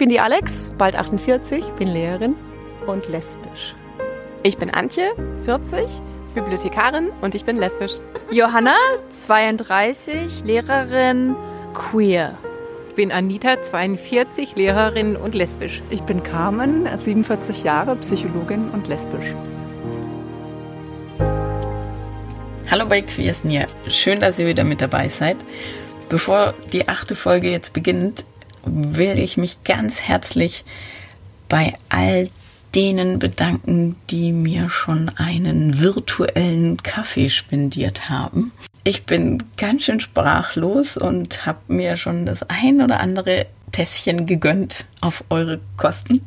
bin die Alex, bald 48, bin Lehrerin und lesbisch. Ich bin Antje, 40, Bibliothekarin und ich bin lesbisch. Johanna, 32, Lehrerin, queer. Ich bin Anita, 42, Lehrerin und lesbisch. Ich bin Carmen, 47 Jahre, Psychologin und lesbisch. Hallo bei Queers Near. Schön, dass ihr wieder mit dabei seid. Bevor die achte Folge jetzt beginnt, will ich mich ganz herzlich bei all denen bedanken, die mir schon einen virtuellen Kaffee spendiert haben. Ich bin ganz schön sprachlos und habe mir schon das ein oder andere Tässchen gegönnt auf eure Kosten.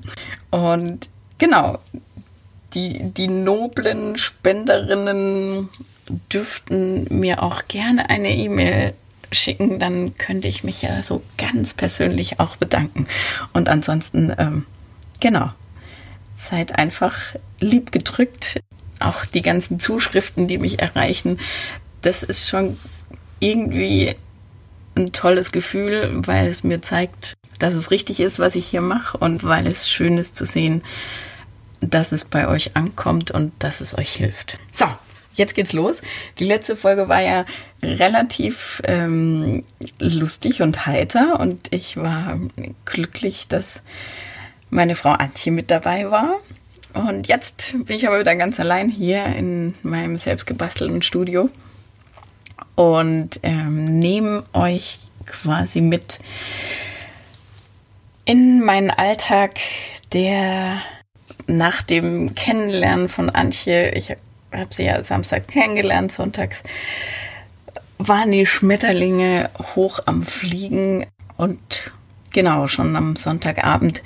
Und genau, die, die noblen Spenderinnen dürften mir auch gerne eine E-Mail schicken, dann könnte ich mich ja so ganz persönlich auch bedanken. Und ansonsten, ähm, genau, seid einfach lieb gedrückt. Auch die ganzen Zuschriften, die mich erreichen, das ist schon irgendwie ein tolles Gefühl, weil es mir zeigt, dass es richtig ist, was ich hier mache und weil es schön ist zu sehen, dass es bei euch ankommt und dass es euch hilft. So, jetzt geht's los. Die letzte Folge war ja relativ ähm, lustig und heiter und ich war glücklich, dass meine Frau Antje mit dabei war. Und jetzt bin ich aber wieder ganz allein hier in meinem selbstgebastelten Studio und ähm, nehme euch quasi mit in meinen Alltag, der nach dem Kennenlernen von Antje, ich habe sie ja Samstag kennengelernt, sonntags. Waren die Schmetterlinge hoch am Fliegen? Und genau, schon am Sonntagabend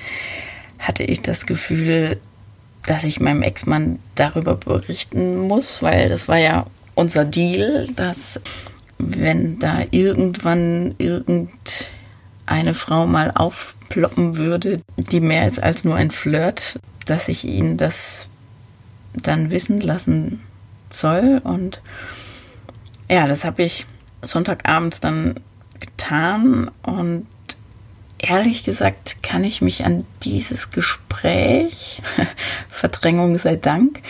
hatte ich das Gefühl, dass ich meinem Ex-Mann darüber berichten muss, weil das war ja unser Deal, dass wenn da irgendwann irgendeine Frau mal aufploppen würde, die mehr ist als nur ein Flirt, dass ich ihn das dann wissen lassen soll. Und ja, das habe ich Sonntagabends dann getan und ehrlich gesagt kann ich mich an dieses Gespräch, Verdrängung sei Dank,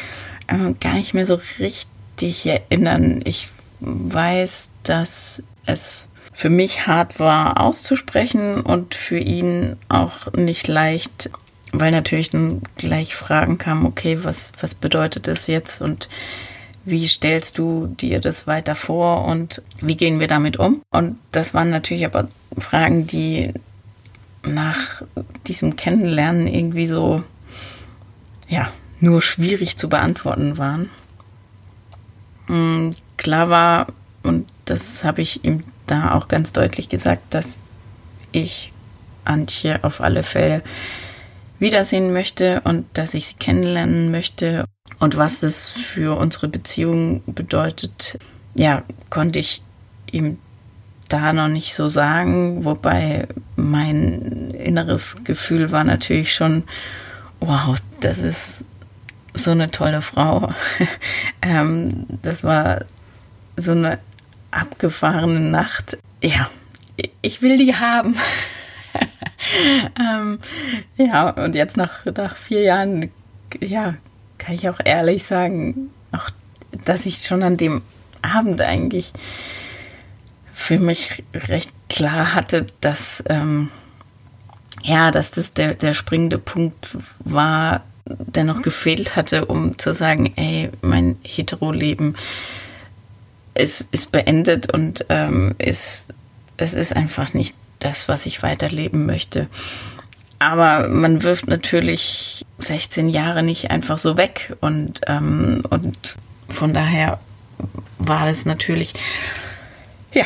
äh, gar nicht mehr so richtig erinnern. Ich weiß, dass es für mich hart war auszusprechen und für ihn auch nicht leicht, weil natürlich dann gleich Fragen kamen, okay, was, was bedeutet das jetzt und wie stellst du dir das weiter vor und wie gehen wir damit um? Und das waren natürlich aber Fragen, die nach diesem Kennenlernen irgendwie so, ja, nur schwierig zu beantworten waren. Mm, klar war, und das habe ich ihm da auch ganz deutlich gesagt, dass ich Antje auf alle Fälle wiedersehen möchte und dass ich sie kennenlernen möchte. Und was das für unsere Beziehung bedeutet, ja, konnte ich ihm da noch nicht so sagen, wobei mein inneres Gefühl war natürlich schon, wow, das ist so eine tolle Frau. ähm, das war so eine abgefahrene Nacht. Ja, ich will die haben. ähm, ja, und jetzt nach, nach vier Jahren, ja, kann ich auch ehrlich sagen, auch, dass ich schon an dem Abend eigentlich für mich recht klar hatte, dass ähm, ja, dass das der, der springende Punkt war, der noch gefehlt hatte, um zu sagen, ey, mein Hetero-Leben ist, ist beendet und ähm, ist, es ist einfach nicht das, was ich weiterleben möchte. Aber man wirft natürlich 16 Jahre nicht einfach so weg und, ähm, und von daher war es natürlich, ja,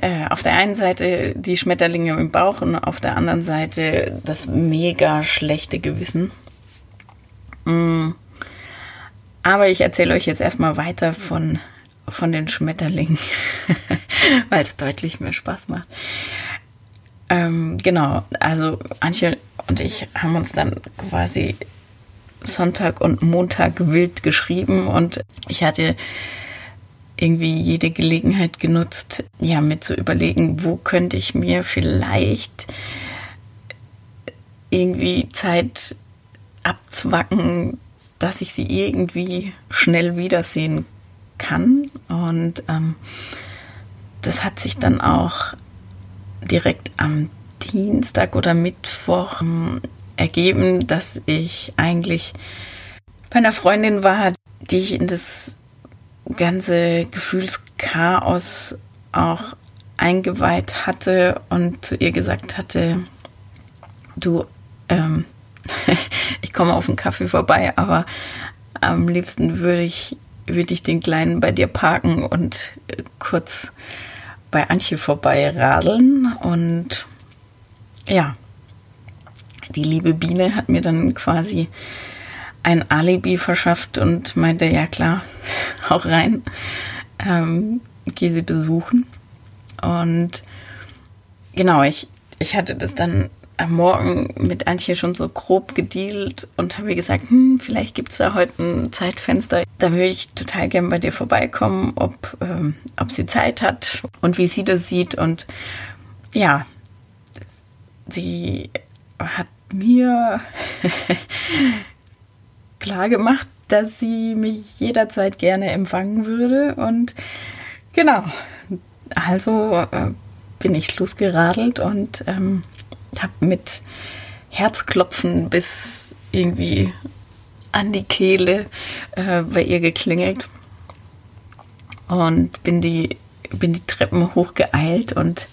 äh, auf der einen Seite die Schmetterlinge im Bauch und auf der anderen Seite das mega schlechte Gewissen. Mm. Aber ich erzähle euch jetzt erstmal weiter von, von den Schmetterlingen, weil es deutlich mehr Spaß macht. Ähm, genau, also Antje und ich haben uns dann quasi Sonntag und Montag wild geschrieben und ich hatte irgendwie jede Gelegenheit genutzt, ja, mir zu überlegen, wo könnte ich mir vielleicht irgendwie Zeit abzwacken, dass ich sie irgendwie schnell wiedersehen kann. Und ähm, das hat sich dann auch direkt am Dienstag oder Mittwoch ähm, ergeben, dass ich eigentlich bei einer Freundin war, die ich in das ganze Gefühlschaos auch eingeweiht hatte und zu ihr gesagt hatte, du, ähm, ich komme auf einen Kaffee vorbei, aber am liebsten würde ich, würde ich den Kleinen bei dir parken und äh, kurz bei Antje vorbei radeln. Und ja, die liebe Biene hat mir dann quasi ein Alibi verschafft und meinte, ja klar, auch rein, ähm, geh sie besuchen. Und genau, ich, ich hatte das dann am Morgen mit Antje schon so grob gedealt und habe ihr gesagt, hm, vielleicht gibt es da heute ein Zeitfenster. Da würde ich total gern bei dir vorbeikommen, ob, ähm, ob sie Zeit hat und wie sie das sieht. Und ja, sie hat mir klar gemacht, dass sie mich jederzeit gerne empfangen würde. Und genau, also äh, bin ich losgeradelt und ähm, habe mit Herzklopfen bis irgendwie an die Kehle äh, bei ihr geklingelt und bin die, bin die Treppen hochgeeilt und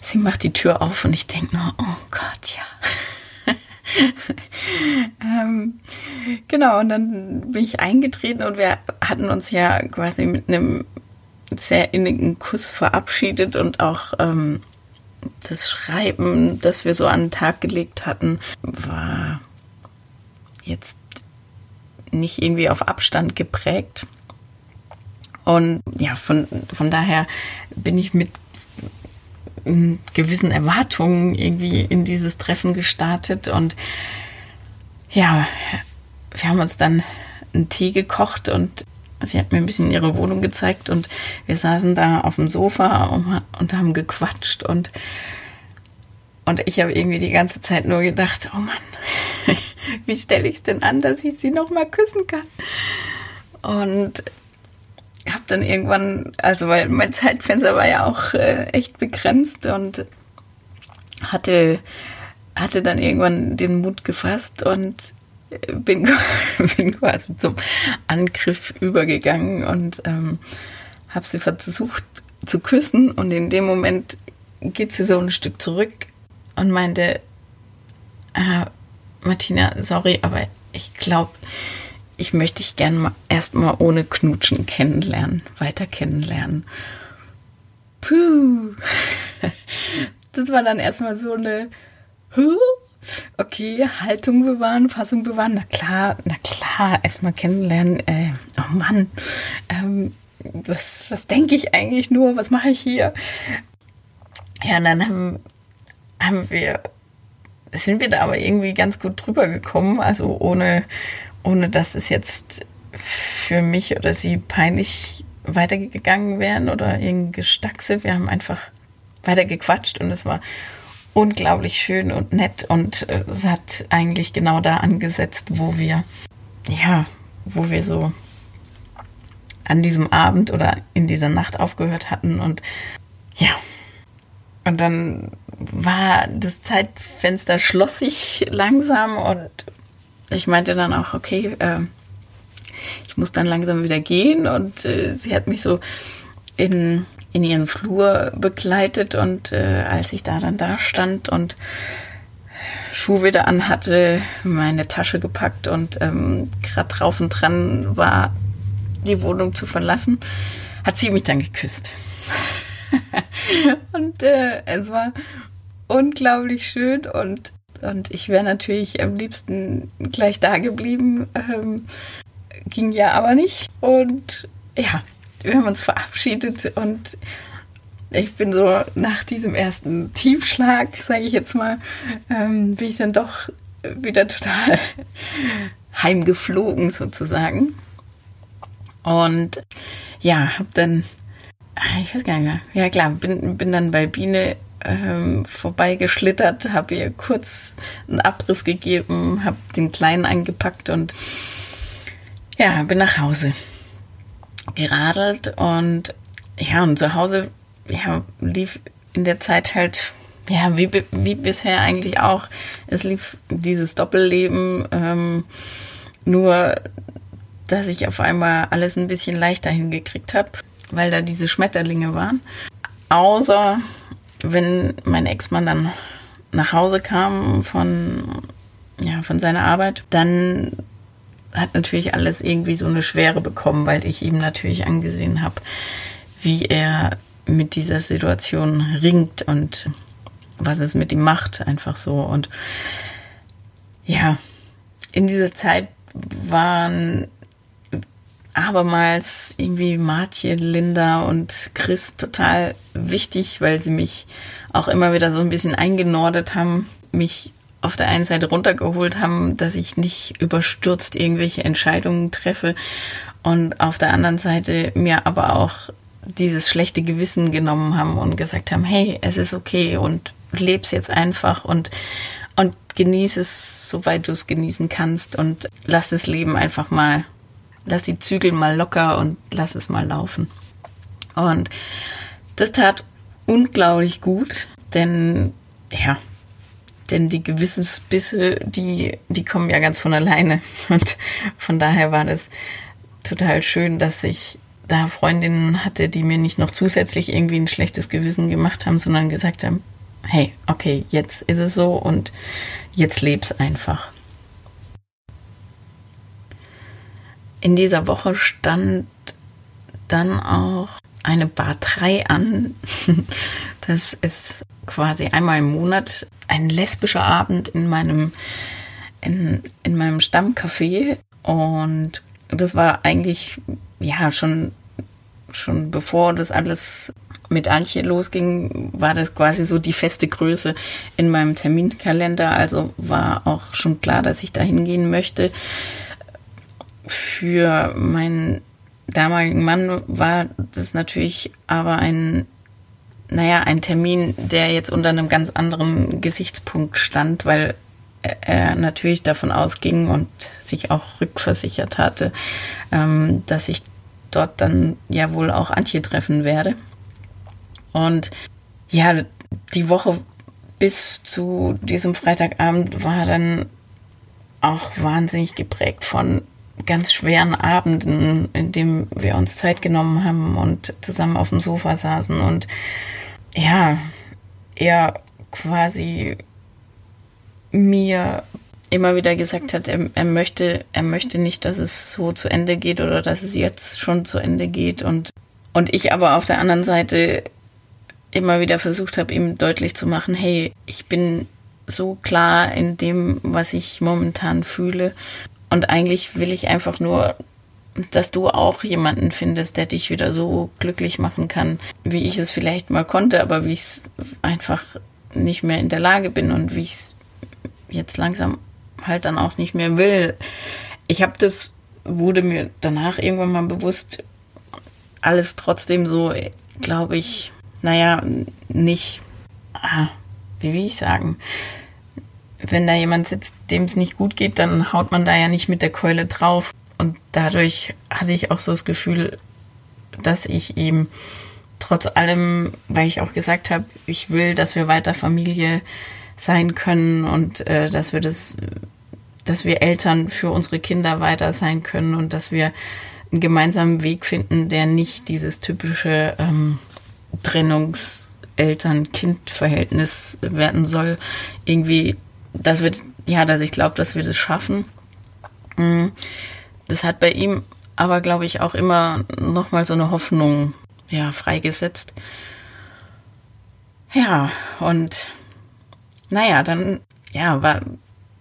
sie macht die Tür auf und ich denke nur, oh Gott, ja. ähm, genau, und dann bin ich eingetreten und wir hatten uns ja quasi mit einem sehr innigen Kuss verabschiedet und auch ähm, das Schreiben, das wir so an den Tag gelegt hatten, war jetzt nicht irgendwie auf Abstand geprägt. Und ja, von, von daher bin ich mit gewissen Erwartungen irgendwie in dieses Treffen gestartet und ja, wir haben uns dann einen Tee gekocht und Sie hat mir ein bisschen ihre Wohnung gezeigt und wir saßen da auf dem Sofa und, und haben gequatscht und, und ich habe irgendwie die ganze Zeit nur gedacht, oh Mann, wie stelle ich es denn an, dass ich sie noch mal küssen kann? Und habe dann irgendwann, also weil mein Zeitfenster war ja auch äh, echt begrenzt und hatte, hatte dann irgendwann den Mut gefasst und bin, bin quasi zum Angriff übergegangen und ähm, habe sie versucht zu küssen und in dem Moment geht sie so ein Stück zurück und meinte, äh, Martina, sorry, aber ich glaube, ich möchte dich gerne erstmal ohne Knutschen kennenlernen, weiter kennenlernen. Puh. Das war dann erstmal so eine, huh? Okay, Haltung bewahren, Fassung bewahren. Na klar, na klar, erstmal kennenlernen. Äh, oh Mann, ähm, was, was denke ich eigentlich nur? Was mache ich hier? Ja, und dann haben, haben wir, sind wir da aber irgendwie ganz gut drüber gekommen. Also ohne, ohne dass es jetzt für mich oder sie peinlich weitergegangen wären oder irgendwie Gestackse. Wir haben einfach weiter gequatscht und es war unglaublich schön und nett und äh, es hat eigentlich genau da angesetzt, wo wir, ja, wo wir so an diesem Abend oder in dieser Nacht aufgehört hatten und ja. Und dann war das Zeitfenster schloss sich langsam und ich meinte dann auch, okay, äh, ich muss dann langsam wieder gehen und äh, sie hat mich so in in ihren Flur begleitet und äh, als ich da dann da stand und Schuh wieder anhatte, meine Tasche gepackt und ähm, gerade drauf und dran war, die Wohnung zu verlassen, hat sie mich dann geküsst. und äh, es war unglaublich schön und, und ich wäre natürlich am liebsten gleich da geblieben, ähm, ging ja aber nicht. Und ja, wir haben uns verabschiedet und ich bin so nach diesem ersten Tiefschlag, sage ich jetzt mal, ähm, bin ich dann doch wieder total heimgeflogen sozusagen. Und ja, habe dann, ah, ich weiß gar nicht mehr, ja klar, bin, bin dann bei Biene ähm, vorbeigeschlittert, habe ihr kurz einen Abriss gegeben, habe den Kleinen eingepackt und ja, bin nach Hause geradelt und ja, und zu Hause ja, lief in der Zeit halt, ja, wie, wie bisher eigentlich auch. Es lief dieses Doppelleben, ähm, nur dass ich auf einmal alles ein bisschen leichter hingekriegt habe, weil da diese Schmetterlinge waren. Außer wenn mein Ex-Mann dann nach Hause kam von, ja, von seiner Arbeit, dann hat natürlich alles irgendwie so eine Schwere bekommen, weil ich ihm natürlich angesehen habe, wie er mit dieser Situation ringt und was es mit ihm macht, einfach so. Und ja, in dieser Zeit waren abermals irgendwie Martje, Linda und Chris total wichtig, weil sie mich auch immer wieder so ein bisschen eingenordet haben, mich auf der einen Seite runtergeholt haben, dass ich nicht überstürzt irgendwelche Entscheidungen treffe und auf der anderen Seite mir aber auch dieses schlechte Gewissen genommen haben und gesagt haben, hey, es ist okay und leb's jetzt einfach und und genieß es, soweit du es genießen kannst und lass das Leben einfach mal, lass die Zügel mal locker und lass es mal laufen. Und das tat unglaublich gut, denn ja, denn die Gewissensbisse, die, die kommen ja ganz von alleine. Und von daher war das total schön, dass ich da Freundinnen hatte, die mir nicht noch zusätzlich irgendwie ein schlechtes Gewissen gemacht haben, sondern gesagt haben, hey, okay, jetzt ist es so und jetzt leb's einfach. In dieser Woche stand dann auch eine Bar 3 an. Das ist quasi einmal im Monat ein lesbischer Abend in meinem, in, in meinem Stammcafé. Und das war eigentlich, ja, schon, schon bevor das alles mit Antje losging, war das quasi so die feste Größe in meinem Terminkalender. Also war auch schon klar, dass ich da hingehen möchte. Für meinen damaligen Mann war das natürlich aber ein naja, ein Termin, der jetzt unter einem ganz anderen Gesichtspunkt stand, weil er natürlich davon ausging und sich auch rückversichert hatte, ähm, dass ich dort dann ja wohl auch Antje treffen werde. Und ja, die Woche bis zu diesem Freitagabend war dann auch wahnsinnig geprägt von ganz schweren Abenden, in denen wir uns Zeit genommen haben und zusammen auf dem Sofa saßen und ja, er quasi mir immer wieder gesagt hat, er, er, möchte, er möchte nicht, dass es so zu Ende geht oder dass es jetzt schon zu Ende geht. Und, und ich aber auf der anderen Seite immer wieder versucht habe, ihm deutlich zu machen, hey, ich bin so klar in dem, was ich momentan fühle und eigentlich will ich einfach nur dass du auch jemanden findest, der dich wieder so glücklich machen kann, wie ich es vielleicht mal konnte, aber wie ich es einfach nicht mehr in der Lage bin und wie ich es jetzt langsam halt dann auch nicht mehr will. Ich habe das, wurde mir danach irgendwann mal bewusst, alles trotzdem so, glaube ich, naja, nicht, ah, wie will ich sagen, wenn da jemand sitzt, dem es nicht gut geht, dann haut man da ja nicht mit der Keule drauf. Und dadurch hatte ich auch so das Gefühl, dass ich ihm trotz allem, weil ich auch gesagt habe, ich will, dass wir weiter Familie sein können und äh, dass wir das, dass wir Eltern für unsere Kinder weiter sein können und dass wir einen gemeinsamen Weg finden, der nicht dieses typische ähm, Trennungs-Eltern-Kind-Verhältnis werden soll. Irgendwie, dass wir, ja, dass ich glaube, dass wir das schaffen. Mhm. Das hat bei ihm aber, glaube ich, auch immer nochmal so eine Hoffnung ja, freigesetzt. Ja, und naja, dann, ja, war,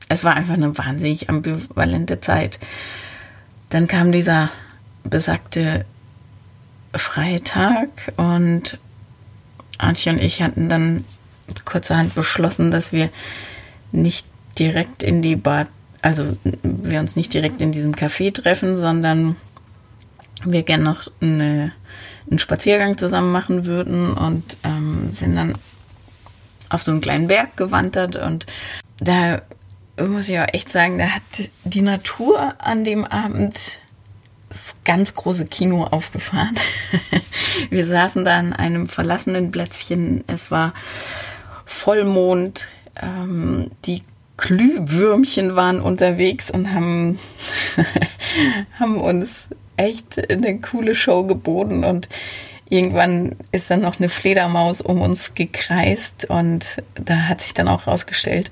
es war einfach eine wahnsinnig ambivalente Zeit. Dann kam dieser besagte Freitag und Antje und ich hatten dann kurzerhand beschlossen, dass wir nicht direkt in die Bad also wir uns nicht direkt in diesem Café treffen, sondern wir gerne noch eine, einen Spaziergang zusammen machen würden und ähm, sind dann auf so einen kleinen Berg gewandert und da muss ich auch echt sagen, da hat die Natur an dem Abend das ganz große Kino aufgefahren. Wir saßen da an einem verlassenen Plätzchen. Es war Vollmond. Ähm, die Glühwürmchen waren unterwegs und haben, haben uns echt eine coole Show geboten. Und irgendwann ist dann noch eine Fledermaus um uns gekreist. Und da hat sich dann auch rausgestellt,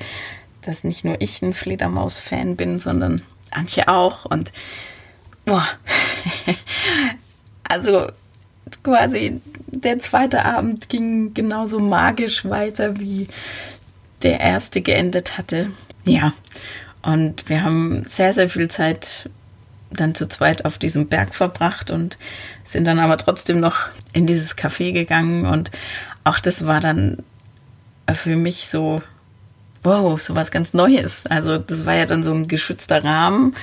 dass nicht nur ich ein Fledermaus-Fan bin, sondern Antje auch. Und boah, also quasi der zweite Abend ging genauso magisch weiter, wie der erste geendet hatte. Ja, und wir haben sehr, sehr viel Zeit dann zu zweit auf diesem Berg verbracht und sind dann aber trotzdem noch in dieses Café gegangen und auch das war dann für mich so, wow, so was ganz Neues. Also das war ja dann so ein geschützter Rahmen.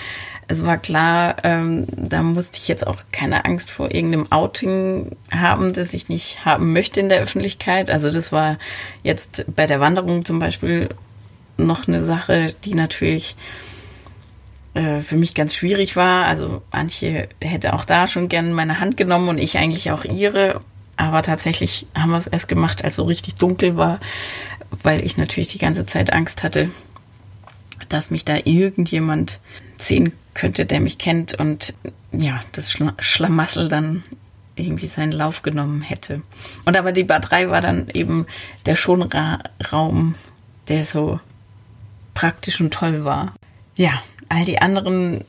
Es war klar, ähm, da musste ich jetzt auch keine Angst vor irgendeinem Outing haben, das ich nicht haben möchte in der Öffentlichkeit. Also das war jetzt bei der Wanderung zum Beispiel noch eine Sache, die natürlich äh, für mich ganz schwierig war. Also Antje hätte auch da schon gern meine Hand genommen und ich eigentlich auch ihre. Aber tatsächlich haben wir es erst gemacht, als so richtig dunkel war, weil ich natürlich die ganze Zeit Angst hatte, dass mich da irgendjemand sehen könnte, der mich kennt und ja, das Schlamassel dann irgendwie seinen Lauf genommen hätte. Und aber die Bar 3 war dann eben der Schonraum, der so praktisch und toll war. Ja, all die anderen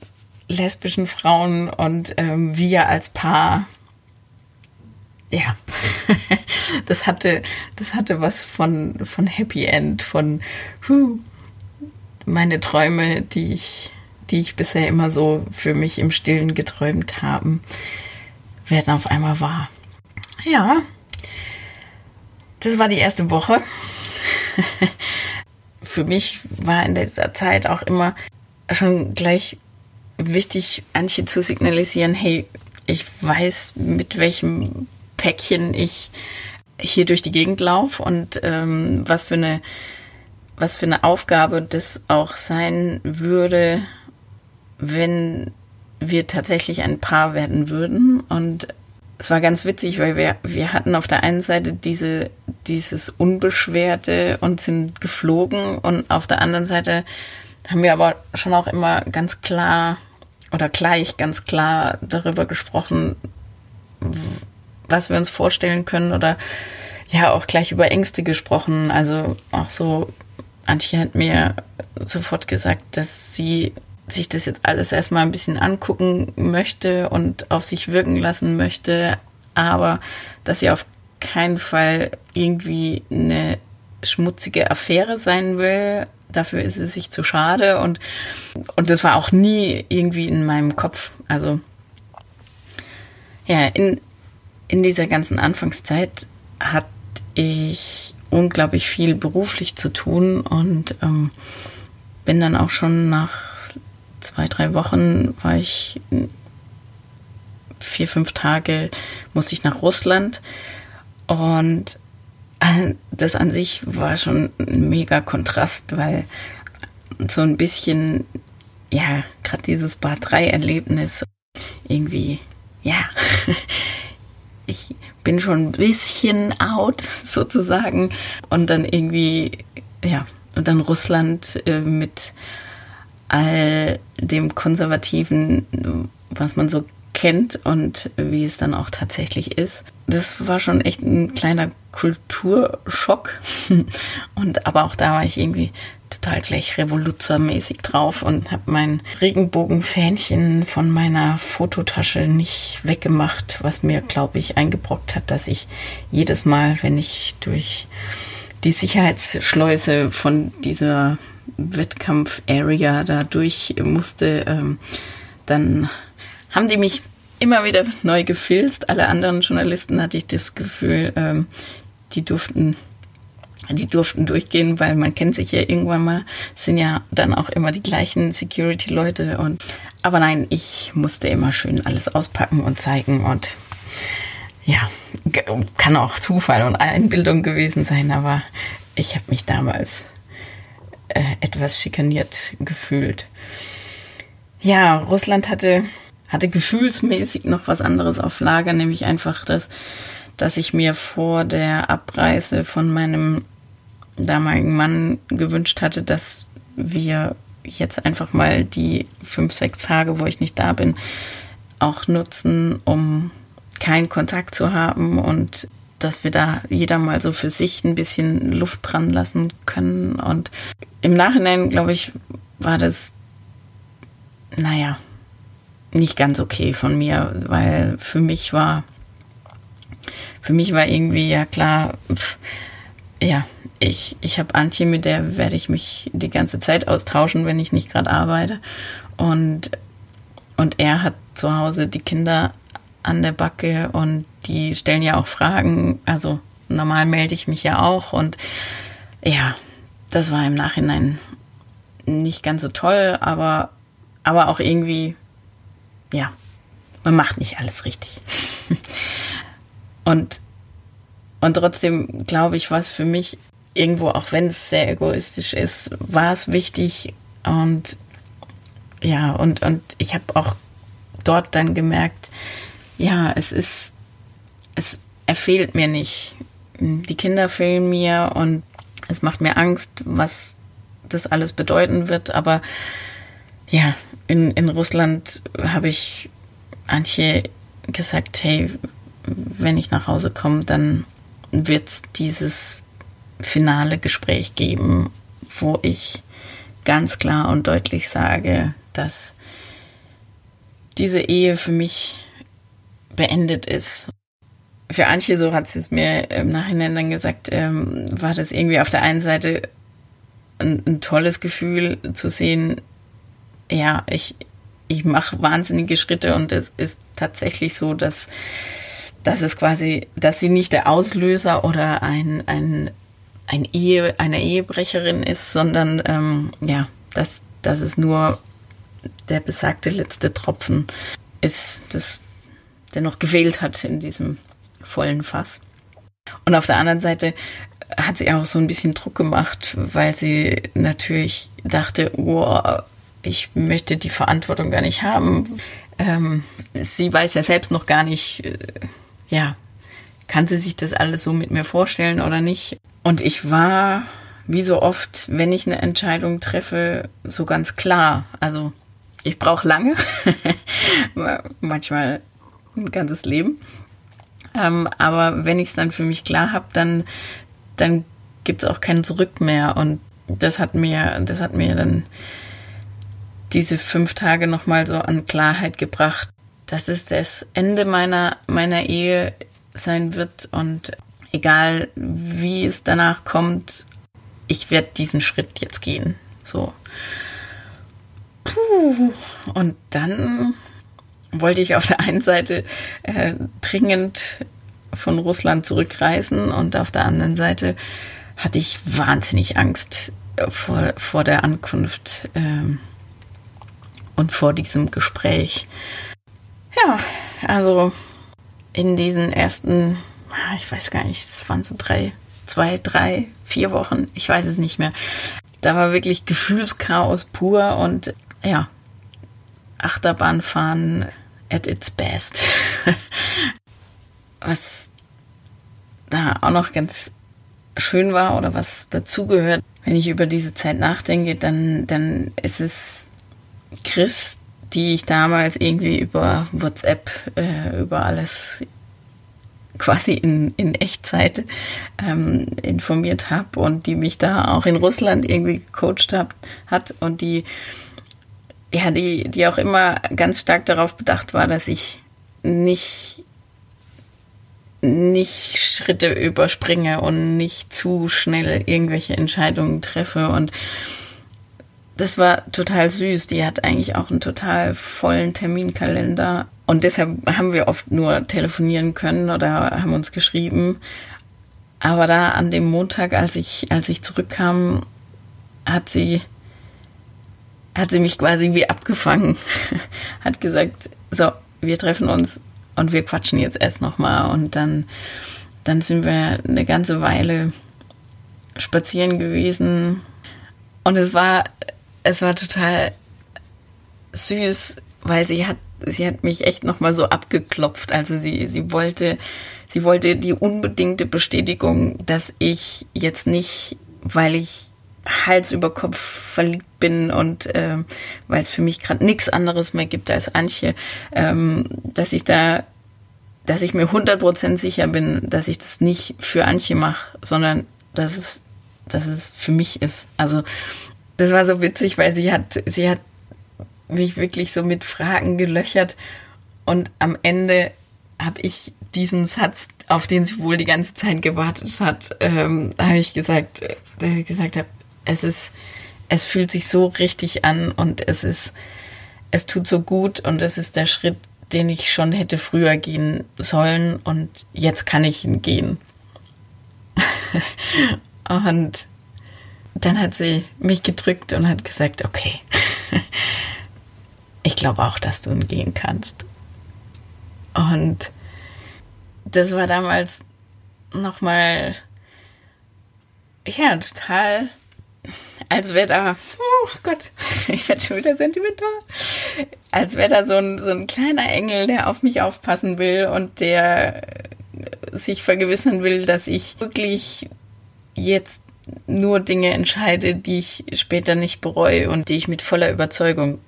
lesbischen Frauen und ähm, wir als Paar. Ja, das hatte, das hatte was von, von Happy End, von huh, meine Träume, die ich, die ich bisher immer so für mich im Stillen geträumt haben, werden auf einmal wahr. Ja, das war die erste Woche. für mich war in dieser Zeit auch immer schon gleich wichtig, Antje zu signalisieren, hey, ich weiß, mit welchem Päckchen ich hier durch die Gegend laufe und ähm, was für eine was für eine Aufgabe das auch sein würde, wenn wir tatsächlich ein Paar werden würden. Und es war ganz witzig, weil wir, wir hatten auf der einen Seite diese, dieses Unbeschwerte und sind geflogen und auf der anderen Seite haben wir aber schon auch immer ganz klar oder gleich ganz klar darüber gesprochen, was wir uns vorstellen können oder ja auch gleich über Ängste gesprochen. Also auch so, Antje hat mir sofort gesagt, dass sie sich das jetzt alles erstmal ein bisschen angucken möchte und auf sich wirken lassen möchte, aber dass sie auf keinen Fall irgendwie eine schmutzige Affäre sein will, dafür ist es sich zu schade und, und das war auch nie irgendwie in meinem Kopf. Also ja, in, in dieser ganzen Anfangszeit hatte ich unglaublich viel beruflich zu tun und ähm, bin dann auch schon nach zwei, drei Wochen war ich vier, fünf Tage musste ich nach Russland und das an sich war schon ein mega Kontrast, weil so ein bisschen, ja, gerade dieses Bar 3 Erlebnis irgendwie, ja, ich bin schon ein bisschen out sozusagen. Und dann irgendwie, ja, und dann Russland äh, mit all dem Konservativen, was man so kennt und wie es dann auch tatsächlich ist. Das war schon echt ein kleiner Kulturschock. Und aber auch da war ich irgendwie total gleich revoluzermäßig drauf und habe mein Regenbogenfähnchen von meiner Fototasche nicht weggemacht, was mir, glaube ich, eingebrockt hat, dass ich jedes Mal, wenn ich durch die Sicherheitsschleuse von dieser Wettkampf-Area da durch musste, ähm, dann haben die mich immer wieder neu gefilzt. Alle anderen Journalisten hatte ich das Gefühl, ähm, die durften die durften durchgehen, weil man kennt sich ja irgendwann mal, sind ja dann auch immer die gleichen Security-Leute und aber nein, ich musste immer schön alles auspacken und zeigen und ja, kann auch Zufall und Einbildung gewesen sein, aber ich habe mich damals äh, etwas schikaniert gefühlt. Ja, Russland hatte, hatte gefühlsmäßig noch was anderes auf Lager, nämlich einfach das, dass ich mir vor der Abreise von meinem damaligen Mann gewünscht hatte, dass wir jetzt einfach mal die fünf, sechs Tage, wo ich nicht da bin, auch nutzen, um keinen Kontakt zu haben und dass wir da jeder mal so für sich ein bisschen Luft dran lassen können. Und im Nachhinein, glaube ich, war das, naja, nicht ganz okay von mir, weil für mich war, für mich war irgendwie ja klar, pff, ja, ich, ich habe Antje, mit der werde ich mich die ganze Zeit austauschen, wenn ich nicht gerade arbeite. Und, und er hat zu Hause die Kinder an der Backe und die stellen ja auch Fragen. Also normal melde ich mich ja auch und ja, das war im Nachhinein nicht ganz so toll, aber, aber auch irgendwie, ja, man macht nicht alles richtig. und, und trotzdem glaube ich, was für mich irgendwo, auch wenn es sehr egoistisch ist, war es wichtig und ja, und, und ich habe auch dort dann gemerkt, ja, es ist, es, er fehlt mir nicht. Die Kinder fehlen mir und es macht mir Angst, was das alles bedeuten wird. Aber ja, in, in Russland habe ich Antje gesagt, hey, wenn ich nach Hause komme, dann wird es dieses finale Gespräch geben, wo ich ganz klar und deutlich sage, dass diese Ehe für mich beendet ist. Für Antje, so hat sie es mir im Nachhinein dann gesagt, ähm, war das irgendwie auf der einen Seite ein, ein tolles Gefühl zu sehen, ja, ich, ich mache wahnsinnige Schritte und es ist tatsächlich so, dass, dass es quasi, dass sie nicht der Auslöser oder ein, ein, ein Ehe, eine Ehebrecherin ist, sondern ähm, ja, dass, dass es nur der besagte letzte Tropfen ist. Das, der noch gewählt hat in diesem vollen Fass. Und auf der anderen Seite hat sie auch so ein bisschen Druck gemacht, weil sie natürlich dachte, oh, ich möchte die Verantwortung gar nicht haben. Ähm, sie weiß ja selbst noch gar nicht, äh, ja, kann sie sich das alles so mit mir vorstellen oder nicht. Und ich war, wie so oft, wenn ich eine Entscheidung treffe, so ganz klar. Also ich brauche lange. Manchmal ein ganzes Leben. Ähm, aber wenn ich es dann für mich klar habe, dann, dann gibt es auch kein Zurück mehr. Und das hat mir, das hat mir dann diese fünf Tage nochmal so an Klarheit gebracht, dass es das Ende meiner, meiner Ehe sein wird. Und egal wie es danach kommt, ich werde diesen Schritt jetzt gehen. So. Puh. Und dann wollte ich auf der einen Seite äh, dringend von Russland zurückreisen und auf der anderen Seite hatte ich wahnsinnig Angst vor, vor der Ankunft ähm, und vor diesem Gespräch. Ja, also in diesen ersten, ah, ich weiß gar nicht, es waren so drei, zwei, drei, vier Wochen, ich weiß es nicht mehr. Da war wirklich Gefühlschaos pur und ja, Achterbahnfahren at its best. was da auch noch ganz schön war oder was dazugehört, wenn ich über diese Zeit nachdenke, dann, dann ist es Chris, die ich damals irgendwie über WhatsApp, äh, über alles quasi in, in Echtzeit ähm, informiert habe und die mich da auch in Russland irgendwie gecoacht hab, hat und die ja, die, die auch immer ganz stark darauf bedacht war, dass ich nicht, nicht Schritte überspringe und nicht zu schnell irgendwelche Entscheidungen treffe. Und das war total süß. Die hat eigentlich auch einen total vollen Terminkalender. Und deshalb haben wir oft nur telefonieren können oder haben uns geschrieben. Aber da an dem Montag, als ich, als ich zurückkam, hat sie hat sie mich quasi wie abgefangen, hat gesagt, so, wir treffen uns und wir quatschen jetzt erst nochmal und dann, dann sind wir eine ganze Weile spazieren gewesen und es war, es war total süß, weil sie hat, sie hat mich echt nochmal so abgeklopft. Also sie, sie wollte, sie wollte die unbedingte Bestätigung, dass ich jetzt nicht, weil ich Hals über Kopf verliebt bin und äh, weil es für mich gerade nichts anderes mehr gibt als Antje, ähm, dass ich da, dass ich mir 100% sicher bin, dass ich das nicht für Antje mache, sondern dass es, dass es für mich ist. Also das war so witzig, weil sie hat, sie hat mich wirklich so mit Fragen gelöchert und am Ende habe ich diesen Satz, auf den sie wohl die ganze Zeit gewartet hat, ähm, habe ich gesagt, äh, dass ich gesagt habe, es ist, es fühlt sich so richtig an und es ist, es tut so gut und es ist der Schritt, den ich schon hätte früher gehen sollen und jetzt kann ich ihn gehen. und dann hat sie mich gedrückt und hat gesagt, okay, ich glaube auch, dass du ihn gehen kannst. Und das war damals nochmal, ja, total als wäre da, oh Gott, ich werde schon wieder sentimental, als wäre da so ein, so ein kleiner Engel, der auf mich aufpassen will und der sich vergewissern will, dass ich wirklich jetzt nur Dinge entscheide, die ich später nicht bereue und die ich mit voller Überzeugung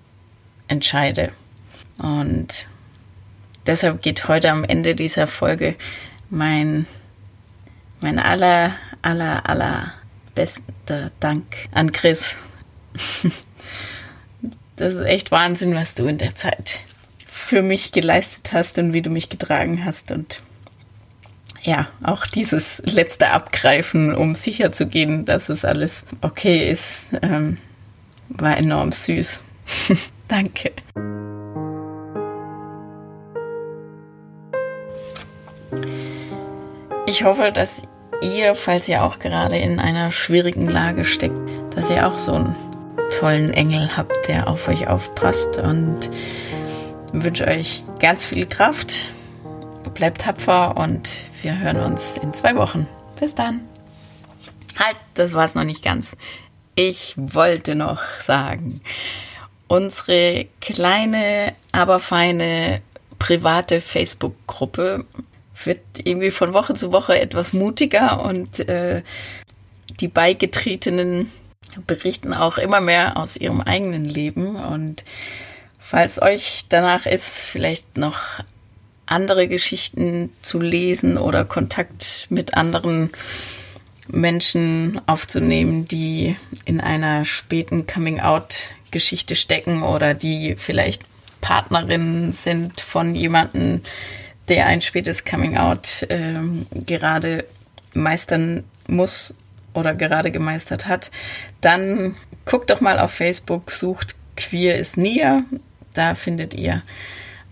entscheide. Und deshalb geht heute am Ende dieser Folge mein, mein aller, aller, aller bester Dank an Chris. Das ist echt Wahnsinn, was du in der Zeit für mich geleistet hast und wie du mich getragen hast. Und ja, auch dieses letzte Abgreifen, um sicher zu gehen, dass es alles okay ist, ähm, war enorm süß. Danke. Ich hoffe, dass ihr, falls ihr auch gerade in einer schwierigen Lage steckt, dass ihr auch so einen tollen Engel habt, der auf euch aufpasst und wünsche euch ganz viel Kraft. Bleibt tapfer und wir hören uns in zwei Wochen. Bis dann. Halt, das war's noch nicht ganz. Ich wollte noch sagen, unsere kleine, aber feine private Facebook-Gruppe wird irgendwie von Woche zu Woche etwas mutiger und äh, die Beigetretenen berichten auch immer mehr aus ihrem eigenen Leben. Und falls euch danach ist, vielleicht noch andere Geschichten zu lesen oder Kontakt mit anderen Menschen aufzunehmen, die in einer späten Coming-out-Geschichte stecken oder die vielleicht Partnerinnen sind von jemandem, der ein spätes Coming-out ähm, gerade meistern muss oder gerade gemeistert hat, dann guckt doch mal auf Facebook, sucht Queer is Near. Da findet ihr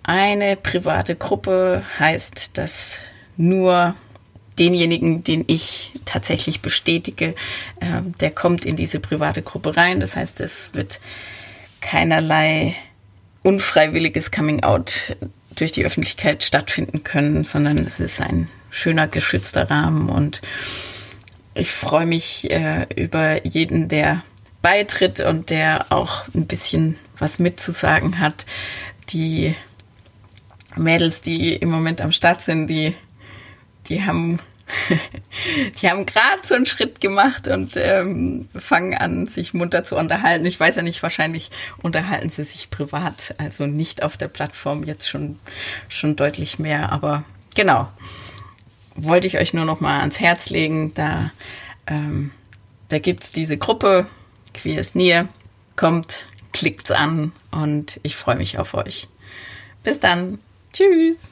eine private Gruppe, heißt das nur denjenigen, den ich tatsächlich bestätige, äh, der kommt in diese private Gruppe rein. Das heißt, es wird keinerlei unfreiwilliges Coming-out durch die Öffentlichkeit stattfinden können, sondern es ist ein schöner, geschützter Rahmen und ich freue mich äh, über jeden, der beitritt und der auch ein bisschen was mitzusagen hat. Die Mädels, die im Moment am Start sind, die, die haben die haben gerade so einen Schritt gemacht und ähm, fangen an, sich munter zu unterhalten. Ich weiß ja nicht, wahrscheinlich unterhalten sie sich privat, also nicht auf der Plattform jetzt schon, schon deutlich mehr. Aber genau, wollte ich euch nur noch mal ans Herz legen. Da, ähm, da gibt's diese Gruppe, Queer is Near. Kommt, klickt's an und ich freue mich auf euch. Bis dann. Tschüss.